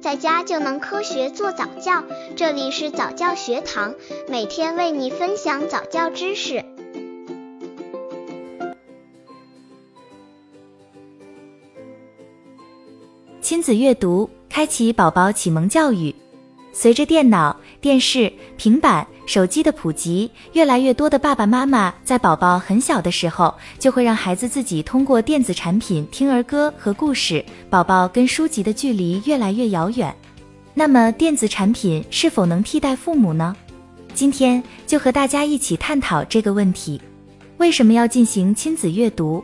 在家就能科学做早教。这里是早教学堂，每天为你分享早教知识。亲子阅读，开启宝宝启蒙教育。随着电脑、电视、平板、手机的普及，越来越多的爸爸妈妈在宝宝很小的时候，就会让孩子自己通过电子产品听儿歌和故事，宝宝跟书籍的距离越来越遥远。那么，电子产品是否能替代父母呢？今天就和大家一起探讨这个问题。为什么要进行亲子阅读？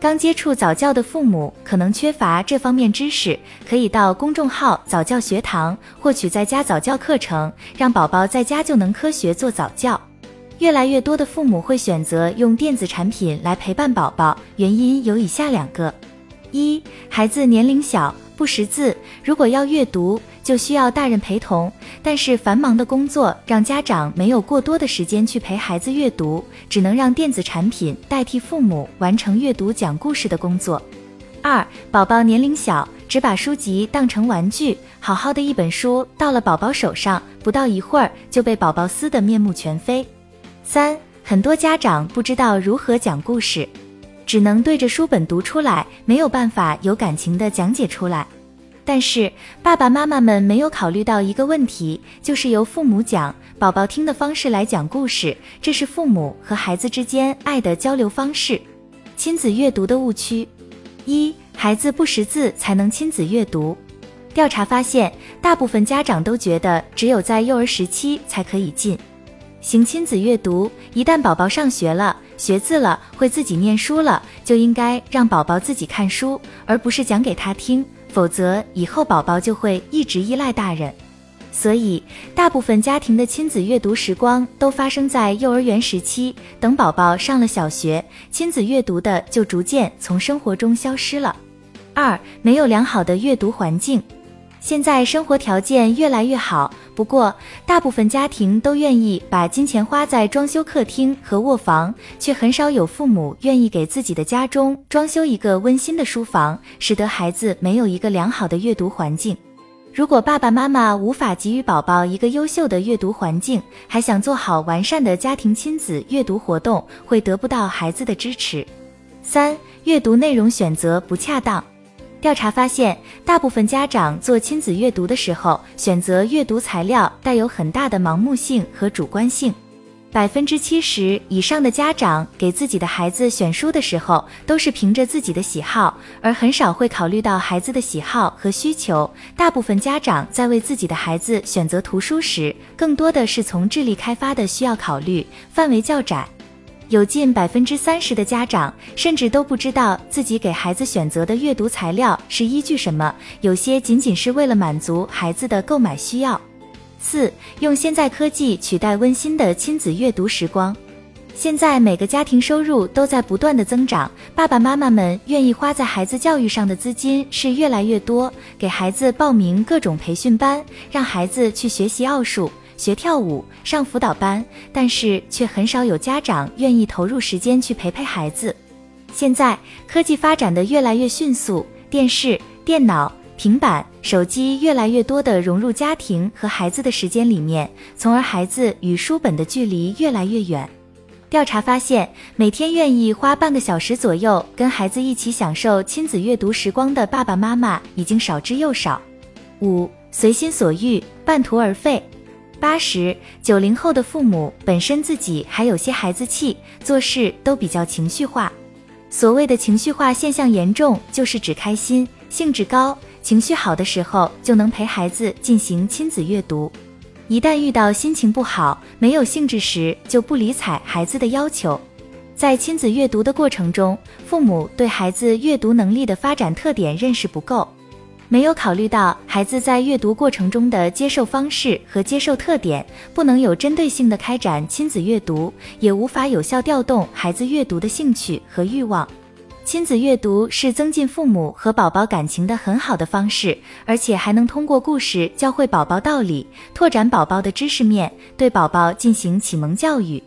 刚接触早教的父母可能缺乏这方面知识，可以到公众号早教学堂获取在家早教课程，让宝宝在家就能科学做早教。越来越多的父母会选择用电子产品来陪伴宝宝，原因有以下两个：一、孩子年龄小。不识字，如果要阅读，就需要大人陪同。但是繁忙的工作让家长没有过多的时间去陪孩子阅读，只能让电子产品代替父母完成阅读讲故事的工作。二，宝宝年龄小，只把书籍当成玩具，好好的一本书到了宝宝手上，不到一会儿就被宝宝撕得面目全非。三，很多家长不知道如何讲故事。只能对着书本读出来，没有办法有感情的讲解出来。但是爸爸妈妈们没有考虑到一个问题，就是由父母讲，宝宝听的方式来讲故事，这是父母和孩子之间爱的交流方式。亲子阅读的误区：一、孩子不识字才能亲子阅读。调查发现，大部分家长都觉得只有在幼儿时期才可以进行亲子阅读，一旦宝宝上学了。学字了，会自己念书了，就应该让宝宝自己看书，而不是讲给他听，否则以后宝宝就会一直依赖大人。所以，大部分家庭的亲子阅读时光都发生在幼儿园时期，等宝宝上了小学，亲子阅读的就逐渐从生活中消失了。二，没有良好的阅读环境。现在生活条件越来越好，不过大部分家庭都愿意把金钱花在装修客厅和卧房，却很少有父母愿意给自己的家中装修一个温馨的书房，使得孩子没有一个良好的阅读环境。如果爸爸妈妈无法给予宝宝一个优秀的阅读环境，还想做好完善的家庭亲子阅读活动，会得不到孩子的支持。三、阅读内容选择不恰当。调查发现，大部分家长做亲子阅读的时候，选择阅读材料带有很大的盲目性和主观性。百分之七十以上的家长给自己的孩子选书的时候，都是凭着自己的喜好，而很少会考虑到孩子的喜好和需求。大部分家长在为自己的孩子选择图书时，更多的是从智力开发的需要考虑，范围较窄。有近百分之三十的家长甚至都不知道自己给孩子选择的阅读材料是依据什么，有些仅仅是为了满足孩子的购买需要。四，用现在科技取代温馨的亲子阅读时光。现在每个家庭收入都在不断的增长，爸爸妈妈们愿意花在孩子教育上的资金是越来越多，给孩子报名各种培训班，让孩子去学习奥数。学跳舞、上辅导班，但是却很少有家长愿意投入时间去陪陪孩子。现在科技发展的越来越迅速，电视、电脑、平板、手机越来越多的融入家庭和孩子的时间里面，从而孩子与书本的距离越来越远。调查发现，每天愿意花半个小时左右跟孩子一起享受亲子阅读时光的爸爸妈妈已经少之又少。五，随心所欲，半途而废。八十九零后的父母本身自己还有些孩子气，做事都比较情绪化。所谓的情绪化现象严重，就是指开心、兴致高、情绪好的时候就能陪孩子进行亲子阅读，一旦遇到心情不好、没有兴致时，就不理睬孩子的要求。在亲子阅读的过程中，父母对孩子阅读能力的发展特点认识不够。没有考虑到孩子在阅读过程中的接受方式和接受特点，不能有针对性的开展亲子阅读，也无法有效调动孩子阅读的兴趣和欲望。亲子阅读是增进父母和宝宝感情的很好的方式，而且还能通过故事教会宝宝道理，拓展宝宝的知识面，对宝宝进行启蒙教育。